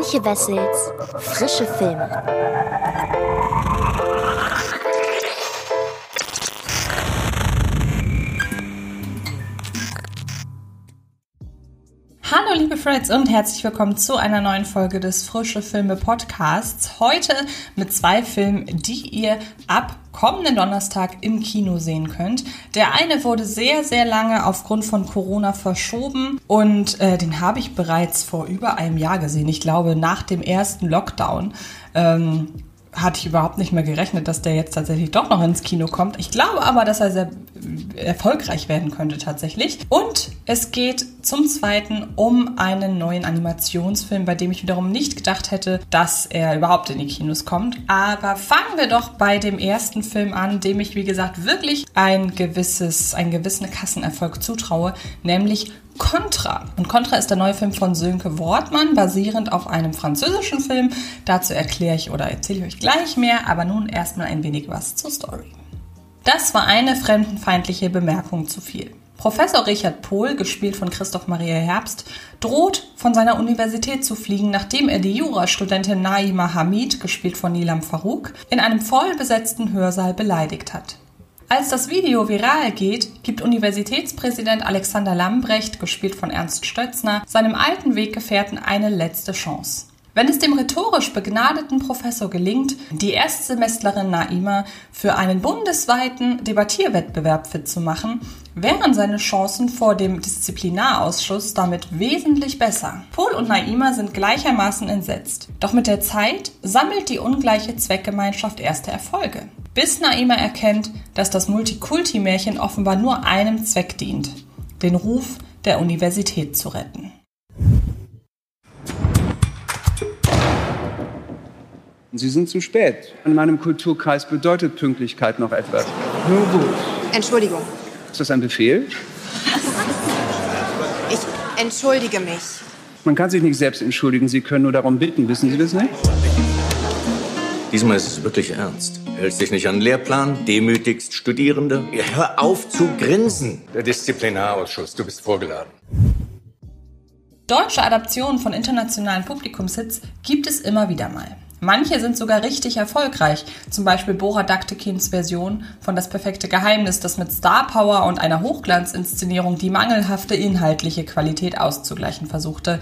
Antje Wessels Frische Filme. Hallo liebe Freds und herzlich willkommen zu einer neuen Folge des Frische Filme Podcasts. Heute mit zwei Filmen, die ihr ab kommenden Donnerstag im Kino sehen könnt. Der eine wurde sehr, sehr lange aufgrund von Corona verschoben und äh, den habe ich bereits vor über einem Jahr gesehen. Ich glaube nach dem ersten Lockdown. Ähm, hatte ich überhaupt nicht mehr gerechnet, dass der jetzt tatsächlich doch noch ins Kino kommt. Ich glaube aber, dass er sehr erfolgreich werden könnte tatsächlich. Und es geht zum Zweiten um einen neuen Animationsfilm, bei dem ich wiederum nicht gedacht hätte, dass er überhaupt in die Kinos kommt. Aber fangen wir doch bei dem ersten Film an, dem ich, wie gesagt, wirklich ein gewisses, einen gewissen Kassenerfolg zutraue, nämlich Contra. Und Contra ist der neue Film von Sönke Wortmann, basierend auf einem französischen Film. Dazu erkläre ich oder erzähle ich euch gleich mehr, aber nun erstmal ein wenig was zur Story. Das war eine fremdenfeindliche Bemerkung zu viel. Professor Richard Pohl, gespielt von Christoph Maria Herbst, droht von seiner Universität zu fliegen, nachdem er die Jurastudentin Naima Hamid, gespielt von Nilam Farouk, in einem vollbesetzten Hörsaal beleidigt hat. Als das Video viral geht, gibt Universitätspräsident Alexander Lambrecht, gespielt von Ernst Stötzner, seinem alten Weggefährten eine letzte Chance. Wenn es dem rhetorisch begnadeten Professor gelingt, die Erstsemestlerin Naima für einen bundesweiten Debattierwettbewerb fit zu machen, wären seine Chancen vor dem Disziplinarausschuss damit wesentlich besser. Pohl und Naima sind gleichermaßen entsetzt. Doch mit der Zeit sammelt die ungleiche Zweckgemeinschaft erste Erfolge bis Naima erkennt, dass das Multikulti-Märchen offenbar nur einem Zweck dient, den Ruf der Universität zu retten. Sie sind zu spät. In meinem Kulturkreis bedeutet Pünktlichkeit noch etwas. Nur gut. Entschuldigung. Ist das ein Befehl? Ich entschuldige mich. Man kann sich nicht selbst entschuldigen, Sie können nur darum bitten. Wissen Sie das nicht? Diesmal ist es wirklich ernst. Hältst dich nicht an den Lehrplan, demütigst Studierende. Ja, hör auf zu grinsen. Der Disziplinarausschuss, du bist vorgeladen. Deutsche Adaptionen von internationalen Publikumshits gibt es immer wieder mal. Manche sind sogar richtig erfolgreich, zum Beispiel Bora Daktekins Version von Das perfekte Geheimnis, das mit Star Power und einer Hochglanzinszenierung die mangelhafte inhaltliche Qualität auszugleichen versuchte,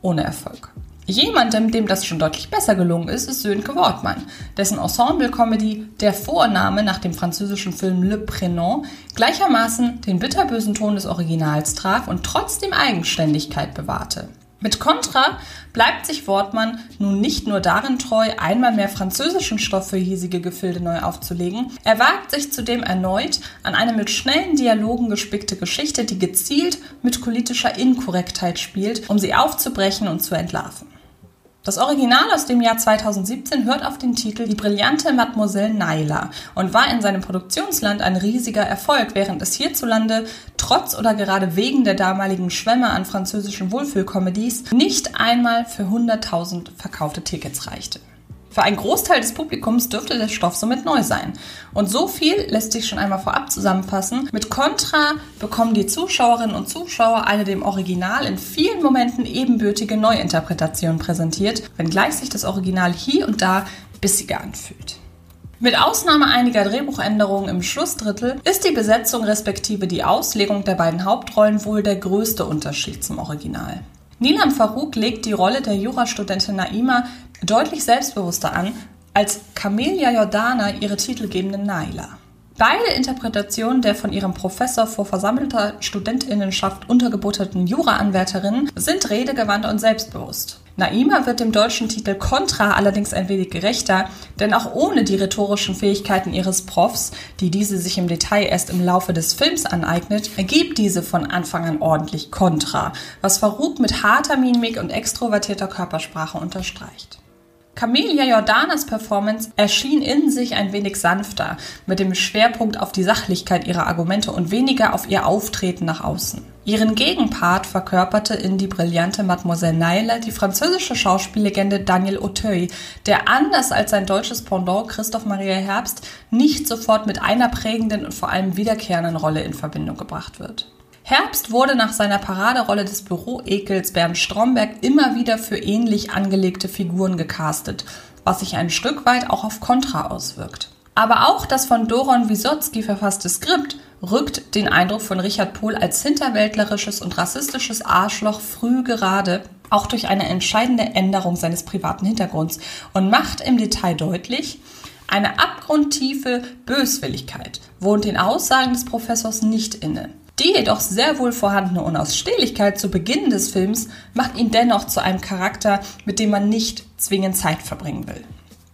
ohne Erfolg. Jemandem, dem das schon deutlich besser gelungen ist, ist Sönke Wortmann, dessen Ensemble-Comedy Der Vorname nach dem französischen Film Le Prénom gleichermaßen den bitterbösen Ton des Originals traf und trotzdem Eigenständigkeit bewahrte. Mit Contra bleibt sich Wortmann nun nicht nur darin treu, einmal mehr französischen Stoff für hiesige Gefilde neu aufzulegen, er wagt sich zudem erneut an eine mit schnellen Dialogen gespickte Geschichte, die gezielt mit politischer Inkorrektheit spielt, um sie aufzubrechen und zu entlarven. Das Original aus dem Jahr 2017 hört auf den Titel Die brillante Mademoiselle Naila und war in seinem Produktionsland ein riesiger Erfolg, während es hierzulande trotz oder gerade wegen der damaligen Schwämme an französischen Wohlfühlkomedies nicht einmal für 100.000 verkaufte Tickets reichte. Für einen Großteil des Publikums dürfte der Stoff somit neu sein. Und so viel lässt sich schon einmal vorab zusammenfassen. Mit Contra bekommen die Zuschauerinnen und Zuschauer eine dem Original in vielen Momenten ebenbürtige Neuinterpretation präsentiert, wenngleich sich das Original hier und da bissiger anfühlt. Mit Ausnahme einiger Drehbuchänderungen im Schlussdrittel ist die Besetzung respektive die Auslegung der beiden Hauptrollen wohl der größte Unterschied zum Original. Nilam Farouk legt die Rolle der Jurastudentin Naima deutlich selbstbewusster an als Camelia Jordana ihre titelgebende Naila. Beide Interpretationen der von ihrem Professor vor versammelter Studentinnenschaft untergeboteten Jura-Anwärterinnen sind redegewandt und selbstbewusst. Naima wird dem deutschen Titel Contra allerdings ein wenig gerechter, denn auch ohne die rhetorischen Fähigkeiten ihres Profs, die diese sich im Detail erst im Laufe des Films aneignet, ergibt diese von Anfang an ordentlich Contra, was Farouk mit harter Mimik und extrovertierter Körpersprache unterstreicht. Camelia Jordanas Performance erschien in sich ein wenig sanfter, mit dem Schwerpunkt auf die Sachlichkeit ihrer Argumente und weniger auf ihr Auftreten nach außen. Ihren Gegenpart verkörperte in die brillante Mademoiselle Naila die französische Schauspiellegende Daniel Auteuil, der anders als sein deutsches Pendant Christoph Maria Herbst nicht sofort mit einer prägenden und vor allem wiederkehrenden Rolle in Verbindung gebracht wird. Herbst wurde nach seiner Paraderolle des Büroekels Bernd Stromberg immer wieder für ähnlich angelegte Figuren gecastet, was sich ein Stück weit auch auf Contra auswirkt. Aber auch das von Doron Wisotzki verfasste Skript rückt den Eindruck von Richard Pohl als hinterwäldlerisches und rassistisches Arschloch früh gerade, auch durch eine entscheidende Änderung seines privaten Hintergrunds und macht im Detail deutlich, eine abgrundtiefe Böswilligkeit wohnt den Aussagen des Professors nicht inne. Die jedoch sehr wohl vorhandene Unausstehlichkeit zu Beginn des Films macht ihn dennoch zu einem Charakter, mit dem man nicht zwingend Zeit verbringen will.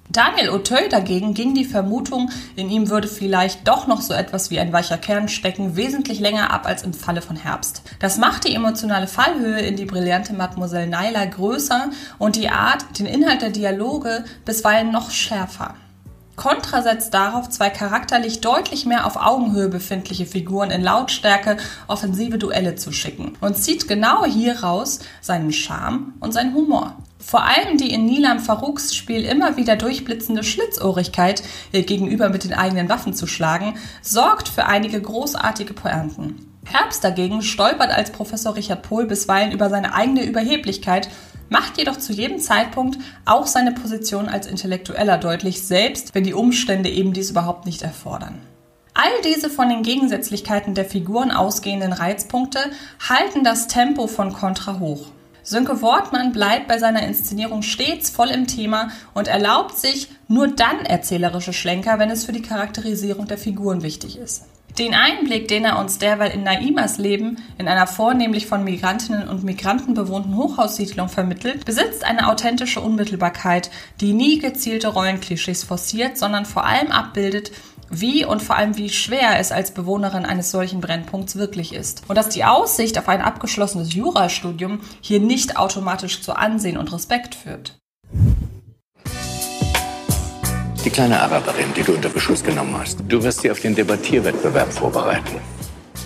Daniel Auteuil dagegen ging die Vermutung, in ihm würde vielleicht doch noch so etwas wie ein weicher Kern stecken, wesentlich länger ab als im Falle von Herbst. Das macht die emotionale Fallhöhe in die brillante Mademoiselle Naila größer und die Art, den Inhalt der Dialoge bisweilen noch schärfer. Kontra setzt darauf, zwei charakterlich deutlich mehr auf Augenhöhe befindliche Figuren in Lautstärke offensive Duelle zu schicken und zieht genau hieraus seinen Charme und seinen Humor. Vor allem die in Nilam Farouks Spiel immer wieder durchblitzende Schlitzohrigkeit, ihr gegenüber mit den eigenen Waffen zu schlagen, sorgt für einige großartige Pointen. Herbst dagegen stolpert als Professor Richard Pohl bisweilen über seine eigene Überheblichkeit macht jedoch zu jedem Zeitpunkt auch seine Position als Intellektueller deutlich, selbst wenn die Umstände eben dies überhaupt nicht erfordern. All diese von den Gegensätzlichkeiten der Figuren ausgehenden Reizpunkte halten das Tempo von Contra hoch. Sönke Wortmann bleibt bei seiner Inszenierung stets voll im Thema und erlaubt sich nur dann erzählerische Schlenker, wenn es für die Charakterisierung der Figuren wichtig ist. Den Einblick, den er uns derweil in Naimas Leben in einer vornehmlich von Migrantinnen und Migranten bewohnten Hochhaussiedlung vermittelt, besitzt eine authentische Unmittelbarkeit, die nie gezielte Rollenklischees forciert, sondern vor allem abbildet, wie und vor allem wie schwer es als Bewohnerin eines solchen Brennpunkts wirklich ist. Und dass die Aussicht auf ein abgeschlossenes Jurastudium hier nicht automatisch zu Ansehen und Respekt führt. Die kleine Araberin, die du unter Beschuss genommen hast. Du wirst sie auf den Debattierwettbewerb vorbereiten.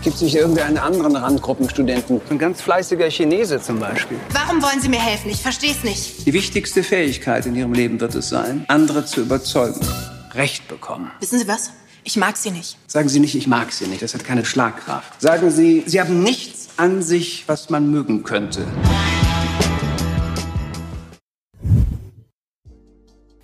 Gibt es nicht irgendeinen anderen Randgruppenstudenten? Ein ganz fleißiger Chinese zum Beispiel. Warum wollen Sie mir helfen? Ich verstehe es nicht. Die wichtigste Fähigkeit in Ihrem Leben wird es sein, andere zu überzeugen. Recht bekommen. Wissen Sie was? Ich mag Sie nicht. Sagen Sie nicht, ich mag Sie nicht. Das hat keine Schlagkraft. Sagen Sie, Sie haben nichts an sich, was man mögen könnte.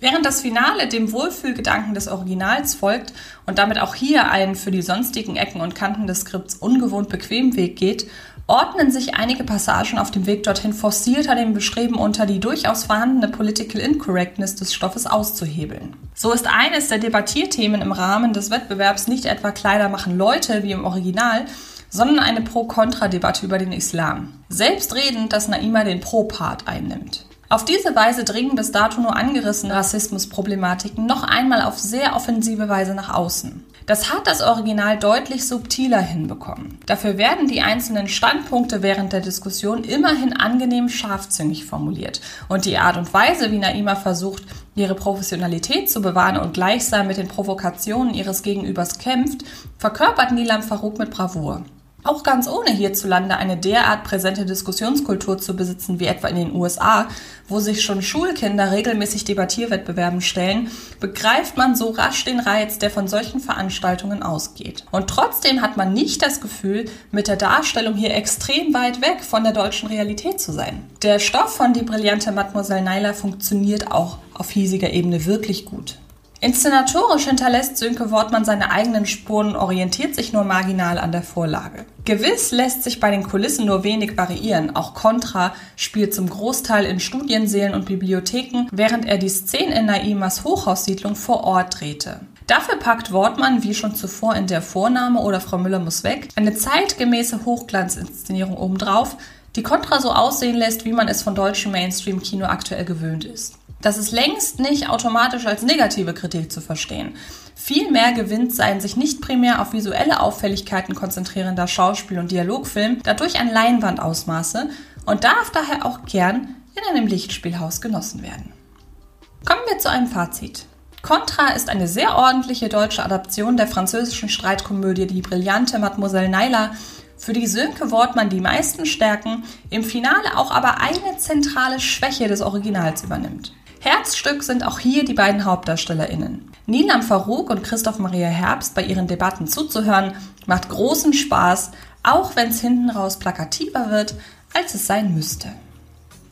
Während das Finale dem Wohlfühlgedanken des Originals folgt und damit auch hier einen für die sonstigen Ecken und Kanten des Skripts ungewohnt bequem Weg geht, ordnen sich einige Passagen auf dem Weg dorthin forcierter dem Bestreben unter, die durchaus vorhandene Political Incorrectness des Stoffes auszuhebeln. So ist eines der Debattierthemen im Rahmen des Wettbewerbs nicht etwa Kleider machen Leute wie im Original, sondern eine Pro-Kontra-Debatte über den Islam. Selbstredend, dass Naima den Pro-Part einnimmt. Auf diese Weise dringen bis dato nur angerissene Rassismusproblematiken noch einmal auf sehr offensive Weise nach außen. Das hat das Original deutlich subtiler hinbekommen. Dafür werden die einzelnen Standpunkte während der Diskussion immerhin angenehm scharfzüngig formuliert. Und die Art und Weise, wie Naima versucht, ihre Professionalität zu bewahren und gleichsam mit den Provokationen ihres Gegenübers kämpft, verkörpert Nilam Farouk mit Bravour. Auch ganz ohne hierzulande eine derart präsente Diskussionskultur zu besitzen wie etwa in den USA, wo sich schon Schulkinder regelmäßig Debattierwettbewerben stellen, begreift man so rasch den Reiz, der von solchen Veranstaltungen ausgeht. Und trotzdem hat man nicht das Gefühl, mit der Darstellung hier extrem weit weg von der deutschen Realität zu sein. Der Stoff von Die brillante Mademoiselle Naila funktioniert auch auf hiesiger Ebene wirklich gut. Inszenatorisch hinterlässt Sönke Wortmann seine eigenen Spuren und orientiert sich nur marginal an der Vorlage. Gewiss lässt sich bei den Kulissen nur wenig variieren. Auch Contra spielt zum Großteil in Studiensälen und Bibliotheken, während er die Szenen in Naimas Hochhaussiedlung vor Ort drehte. Dafür packt Wortmann, wie schon zuvor in der Vorname oder Frau Müller muss weg, eine zeitgemäße Hochglanzinszenierung obendrauf, die Contra so aussehen lässt, wie man es von deutschem Mainstream-Kino aktuell gewöhnt ist. Das ist längst nicht automatisch als negative Kritik zu verstehen. Vielmehr gewinnt sein sich nicht primär auf visuelle Auffälligkeiten konzentrierender Schauspiel- und Dialogfilm dadurch ein Leinwandausmaße und darf daher auch gern in einem Lichtspielhaus genossen werden. Kommen wir zu einem Fazit. Contra ist eine sehr ordentliche deutsche Adaption der französischen Streitkomödie Die brillante Mademoiselle Naila, für die Sönke Wortmann die meisten Stärken, im Finale auch aber eine zentrale Schwäche des Originals übernimmt. Herzstück sind auch hier die beiden HauptdarstellerInnen. Nilam Farouk und Christoph Maria Herbst bei ihren Debatten zuzuhören, macht großen Spaß, auch wenn es hinten raus plakativer wird, als es sein müsste.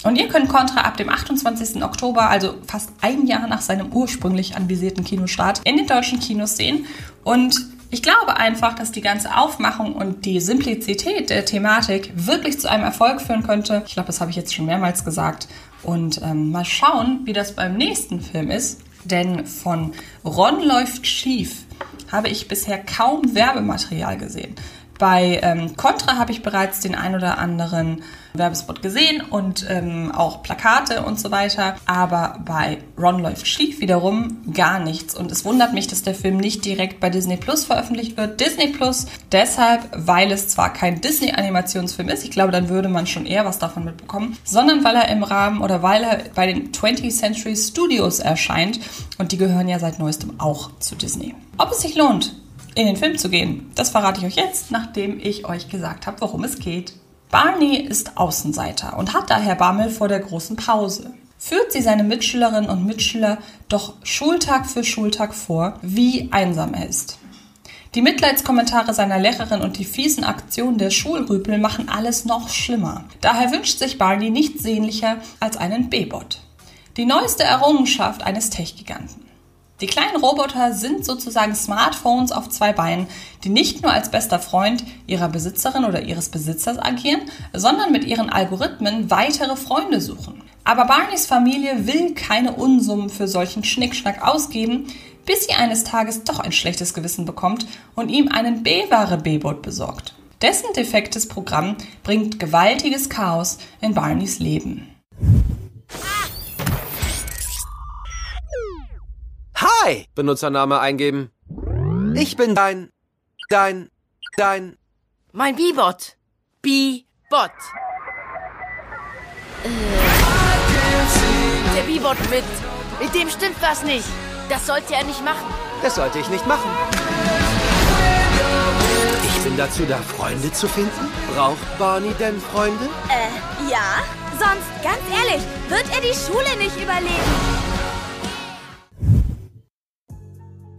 Und ihr könnt Contra ab dem 28. Oktober, also fast ein Jahr nach seinem ursprünglich anvisierten Kinostart, in den deutschen Kinos sehen. Und ich glaube einfach, dass die ganze Aufmachung und die Simplizität der Thematik wirklich zu einem Erfolg führen könnte. Ich glaube, das habe ich jetzt schon mehrmals gesagt. Und ähm, mal schauen, wie das beim nächsten Film ist. Denn von Ron läuft schief habe ich bisher kaum Werbematerial gesehen. Bei ähm, Contra habe ich bereits den ein oder anderen Werbespot gesehen und ähm, auch Plakate und so weiter. Aber bei Ron läuft schief wiederum gar nichts. Und es wundert mich, dass der Film nicht direkt bei Disney Plus veröffentlicht wird. Disney Plus deshalb, weil es zwar kein Disney-Animationsfilm ist, ich glaube, dann würde man schon eher was davon mitbekommen, sondern weil er im Rahmen oder weil er bei den 20th Century Studios erscheint. Und die gehören ja seit neuestem auch zu Disney. Ob es sich lohnt, in den Film zu gehen. Das verrate ich euch jetzt, nachdem ich euch gesagt habe, worum es geht. Barney ist Außenseiter und hat daher Bammel vor der großen Pause. Führt sie seine Mitschülerinnen und Mitschüler doch Schultag für Schultag vor, wie einsam er ist. Die Mitleidskommentare seiner Lehrerin und die fiesen Aktionen der Schulrüpel machen alles noch schlimmer. Daher wünscht sich Barney nichts sehnlicher als einen B-Bot. Die neueste Errungenschaft eines Tech-Giganten. Die kleinen Roboter sind sozusagen Smartphones auf zwei Beinen, die nicht nur als bester Freund ihrer Besitzerin oder ihres Besitzers agieren, sondern mit ihren Algorithmen weitere Freunde suchen. Aber Barneys Familie will keine Unsummen für solchen Schnickschnack ausgeben, bis sie eines Tages doch ein schlechtes Gewissen bekommt und ihm einen B-Ware B-Bot besorgt. Dessen defektes Programm bringt gewaltiges Chaos in Barneys Leben. Hi! Benutzername eingeben. Ich bin dein, dein, dein. Mein B-Bot. B-Bot. Äh. Der B-Bot mit. Mit dem stimmt was nicht. Das sollte er nicht machen. Das sollte ich nicht machen. Ich bin dazu da, Freunde zu finden. Braucht Barney denn Freunde? Äh, ja. Sonst, ganz ehrlich, wird er die Schule nicht überleben.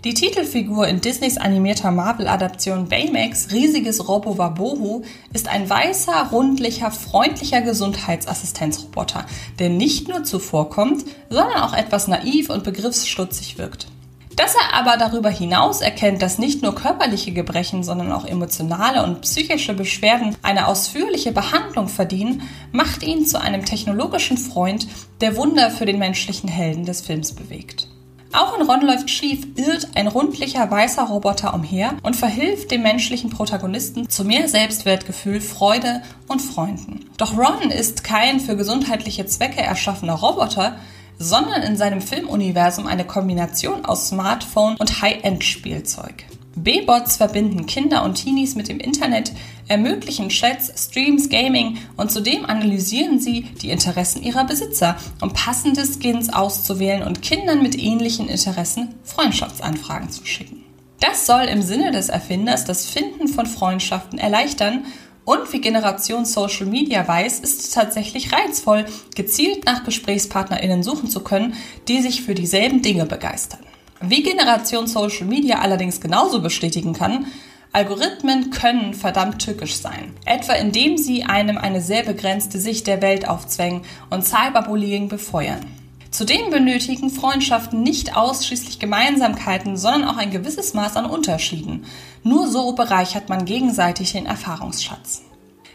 Die Titelfigur in Disneys animierter Marvel-Adaption Baymax, riesiges Robo Wabohu, ist ein weißer, rundlicher, freundlicher Gesundheitsassistenzroboter, der nicht nur zuvorkommt, sondern auch etwas naiv und begriffsstutzig wirkt. Dass er aber darüber hinaus erkennt, dass nicht nur körperliche Gebrechen, sondern auch emotionale und psychische Beschwerden eine ausführliche Behandlung verdienen, macht ihn zu einem technologischen Freund, der Wunder für den menschlichen Helden des Films bewegt. Auch in Ron läuft schief irrt ein rundlicher weißer Roboter umher und verhilft dem menschlichen Protagonisten zu mehr Selbstwertgefühl, Freude und Freunden. Doch Ron ist kein für gesundheitliche Zwecke erschaffener Roboter, sondern in seinem Filmuniversum eine Kombination aus Smartphone und High-End-Spielzeug. B-Bots verbinden Kinder und Teenies mit dem Internet, ermöglichen Chats, Streams, Gaming und zudem analysieren sie die Interessen ihrer Besitzer, um passende Skins auszuwählen und Kindern mit ähnlichen Interessen Freundschaftsanfragen zu schicken. Das soll im Sinne des Erfinders das Finden von Freundschaften erleichtern und wie Generation Social Media weiß, ist es tatsächlich reizvoll, gezielt nach GesprächspartnerInnen suchen zu können, die sich für dieselben Dinge begeistern. Wie Generation Social Media allerdings genauso bestätigen kann, Algorithmen können verdammt tückisch sein. Etwa indem sie einem eine sehr begrenzte Sicht der Welt aufzwängen und Cyberbullying befeuern. Zudem benötigen Freundschaften nicht ausschließlich Gemeinsamkeiten, sondern auch ein gewisses Maß an Unterschieden. Nur so bereichert man gegenseitig den Erfahrungsschatz.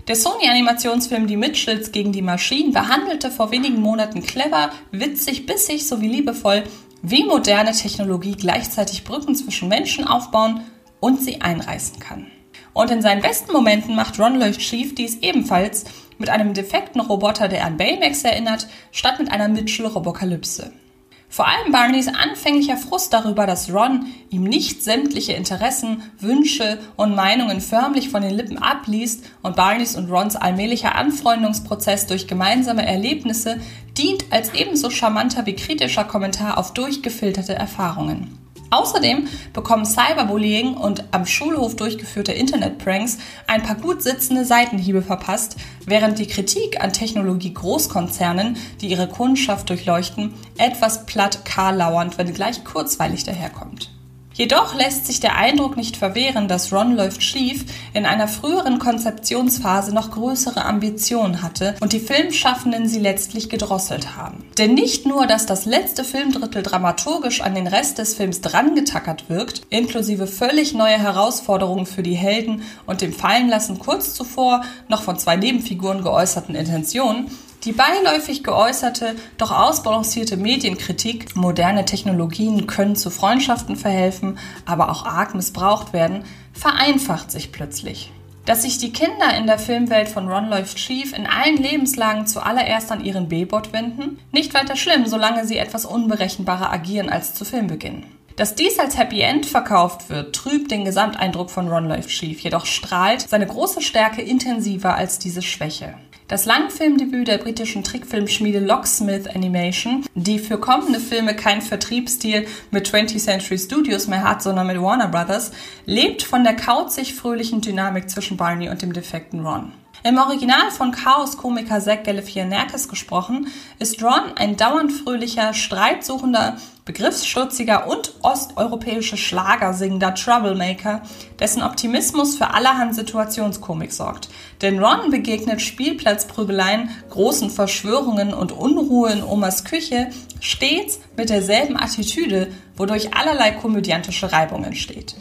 Der Sony-Animationsfilm Die Mitchells gegen die Maschinen behandelte vor wenigen Monaten clever, witzig, bissig sowie liebevoll wie moderne Technologie gleichzeitig Brücken zwischen Menschen aufbauen und sie einreißen kann. Und in seinen besten Momenten macht Ron schief dies ebenfalls mit einem defekten Roboter, der an Baymax erinnert, statt mit einer Mitchell-Robokalypse. Vor allem Barneys anfänglicher Frust darüber, dass Ron ihm nicht sämtliche Interessen, Wünsche und Meinungen förmlich von den Lippen abliest und Barneys und Rons allmählicher Anfreundungsprozess durch gemeinsame Erlebnisse dient als ebenso charmanter wie kritischer Kommentar auf durchgefilterte Erfahrungen. Außerdem bekommen Cyberbullying und am Schulhof durchgeführte Internetpranks ein paar gut sitzende Seitenhiebe verpasst, während die Kritik an Technologie-Großkonzernen, die ihre Kundschaft durchleuchten, etwas platt karlauernd, wenn gleich kurzweilig daherkommt. Jedoch lässt sich der Eindruck nicht verwehren, dass Ron läuft schief in einer früheren Konzeptionsphase noch größere Ambitionen hatte und die Filmschaffenden sie letztlich gedrosselt haben. Denn nicht nur, dass das letzte Filmdrittel dramaturgisch an den Rest des Films drangetackert wirkt, inklusive völlig neue Herausforderungen für die Helden und dem Fallenlassen kurz zuvor noch von zwei Nebenfiguren geäußerten Intentionen, die beiläufig geäußerte, doch ausbalancierte Medienkritik, moderne Technologien können zu Freundschaften verhelfen, aber auch arg missbraucht werden, vereinfacht sich plötzlich. Dass sich die Kinder in der Filmwelt von Ron läuft schief in allen Lebenslagen zuallererst an ihren B-Bot wenden, nicht weiter schlimm, solange sie etwas unberechenbarer agieren als zu Filmbeginn. Dass dies als Happy End verkauft wird, trübt den Gesamteindruck von Ron läuft schief, jedoch strahlt seine große Stärke intensiver als diese Schwäche. Das Langfilmdebüt der britischen Trickfilmschmiede Locksmith Animation, die für kommende Filme keinen Vertriebsstil mit 20th Century Studios mehr hat, sondern mit Warner Brothers, lebt von der kauzig fröhlichen Dynamik zwischen Barney und dem defekten Ron. Im Original von Chaos-Komiker Zach Galifianakis gesprochen, ist Ron ein dauernd fröhlicher, streitsuchender, begriffsstutziger und osteuropäische Schlagersingender Troublemaker, dessen Optimismus für allerhand Situationskomik sorgt. Denn Ron begegnet Spielplatzprügeleien, großen Verschwörungen und Unruhe in Omas Küche stets mit derselben Attitüde, wodurch allerlei komödiantische Reibung entsteht.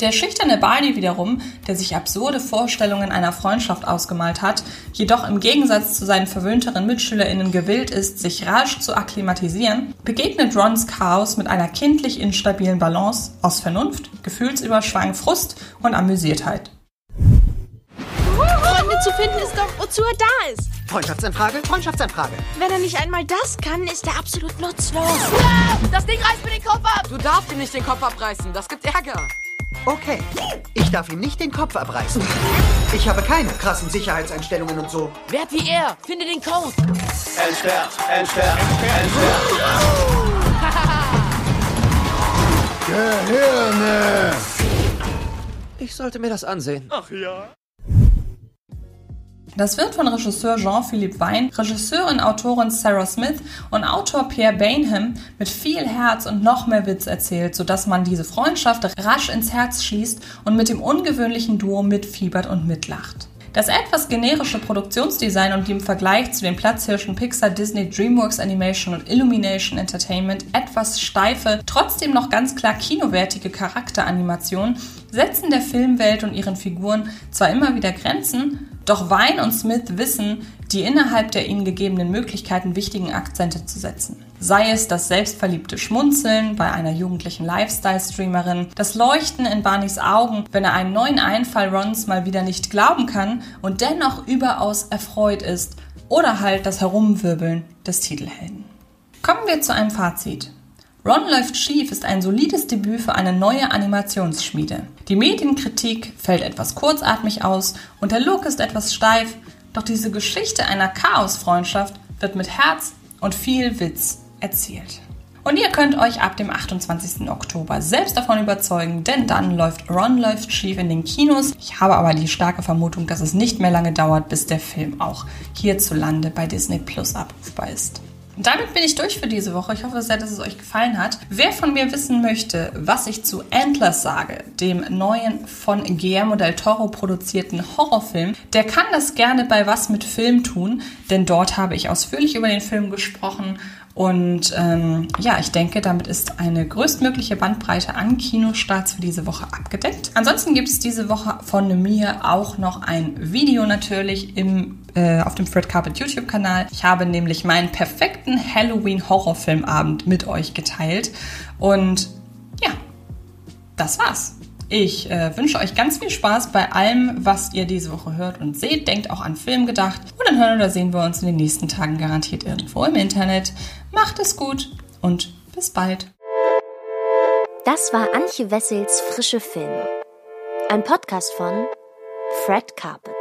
Der schüchterne Barney wiederum, der sich absurde Vorstellungen einer Freundschaft ausgemalt hat, jedoch im Gegensatz zu seinen verwöhnteren MitschülerInnen gewillt ist, sich rasch zu akklimatisieren, begegnet Rons Chaos mit einer kindlich instabilen Balance aus Vernunft, Gefühlsüberschwang, Frust und Amüsiertheit. Freunde zu finden ist doch, wozu er da ist. Freundschaftsanfrage? Freundschaftsanfrage. Wenn er nicht einmal das kann, ist er absolut nutzlos. Das Ding reißt mir den Kopf ab. Du darfst ihm nicht den Kopf abreißen, das gibt Ärger. Okay, ich darf ihm nicht den Kopf abreißen. Ich habe keine krassen Sicherheitseinstellungen und so. Werd wie er, finde den Code. Entsperrt, entsperrt, entsperrt. Gehirne! Ich sollte mir das ansehen. Ach ja. Das wird von Regisseur Jean-Philippe Wein, Regisseurin, Autorin Sarah Smith und Autor Pierre Bainham mit viel Herz und noch mehr Witz erzählt, sodass man diese Freundschaft rasch ins Herz schließt und mit dem ungewöhnlichen Duo mitfiebert und mitlacht. Das etwas generische Produktionsdesign und die im Vergleich zu den Platzhirschen Pixar, Disney, DreamWorks Animation und Illumination Entertainment etwas steife, trotzdem noch ganz klar kinowertige Charakteranimation setzen der Filmwelt und ihren Figuren zwar immer wieder Grenzen, doch Wein und Smith wissen, die innerhalb der ihnen gegebenen Möglichkeiten wichtigen Akzente zu setzen. Sei es das selbstverliebte Schmunzeln bei einer jugendlichen Lifestyle-Streamerin, das Leuchten in Barneys Augen, wenn er einen neuen Einfall Rons mal wieder nicht glauben kann und dennoch überaus erfreut ist, oder halt das Herumwirbeln des Titelhelden. Kommen wir zu einem Fazit. Ron läuft schief ist ein solides Debüt für eine neue Animationsschmiede. Die Medienkritik fällt etwas kurzatmig aus und der Look ist etwas steif, doch diese Geschichte einer Chaosfreundschaft wird mit Herz und viel Witz erzählt. Und ihr könnt euch ab dem 28. Oktober selbst davon überzeugen, denn dann läuft Ron läuft schief in den Kinos. Ich habe aber die starke Vermutung, dass es nicht mehr lange dauert, bis der Film auch hierzulande bei Disney Plus abrufbar ist. Und damit bin ich durch für diese Woche. Ich hoffe sehr, dass es euch gefallen hat. Wer von mir wissen möchte, was ich zu Endless sage, dem neuen von Guillermo del Toro produzierten Horrorfilm, der kann das gerne bei Was mit Film tun, denn dort habe ich ausführlich über den Film gesprochen und ähm, ja, ich denke, damit ist eine größtmögliche Bandbreite an Kinostarts für diese Woche abgedeckt. Ansonsten gibt es diese Woche von mir auch noch ein Video natürlich im, äh, auf dem Fred Carpet YouTube-Kanal. Ich habe nämlich meinen perfekten Halloween-Horrorfilmabend mit euch geteilt. Und ja, das war's. Ich äh, wünsche euch ganz viel Spaß bei allem, was ihr diese Woche hört und seht. Denkt auch an Film gedacht. Und dann hören oder sehen wir uns in den nächsten Tagen garantiert irgendwo im Internet. Macht es gut und bis bald. Das war Antje Wessels Frische Filme. Ein Podcast von Fred Carpet.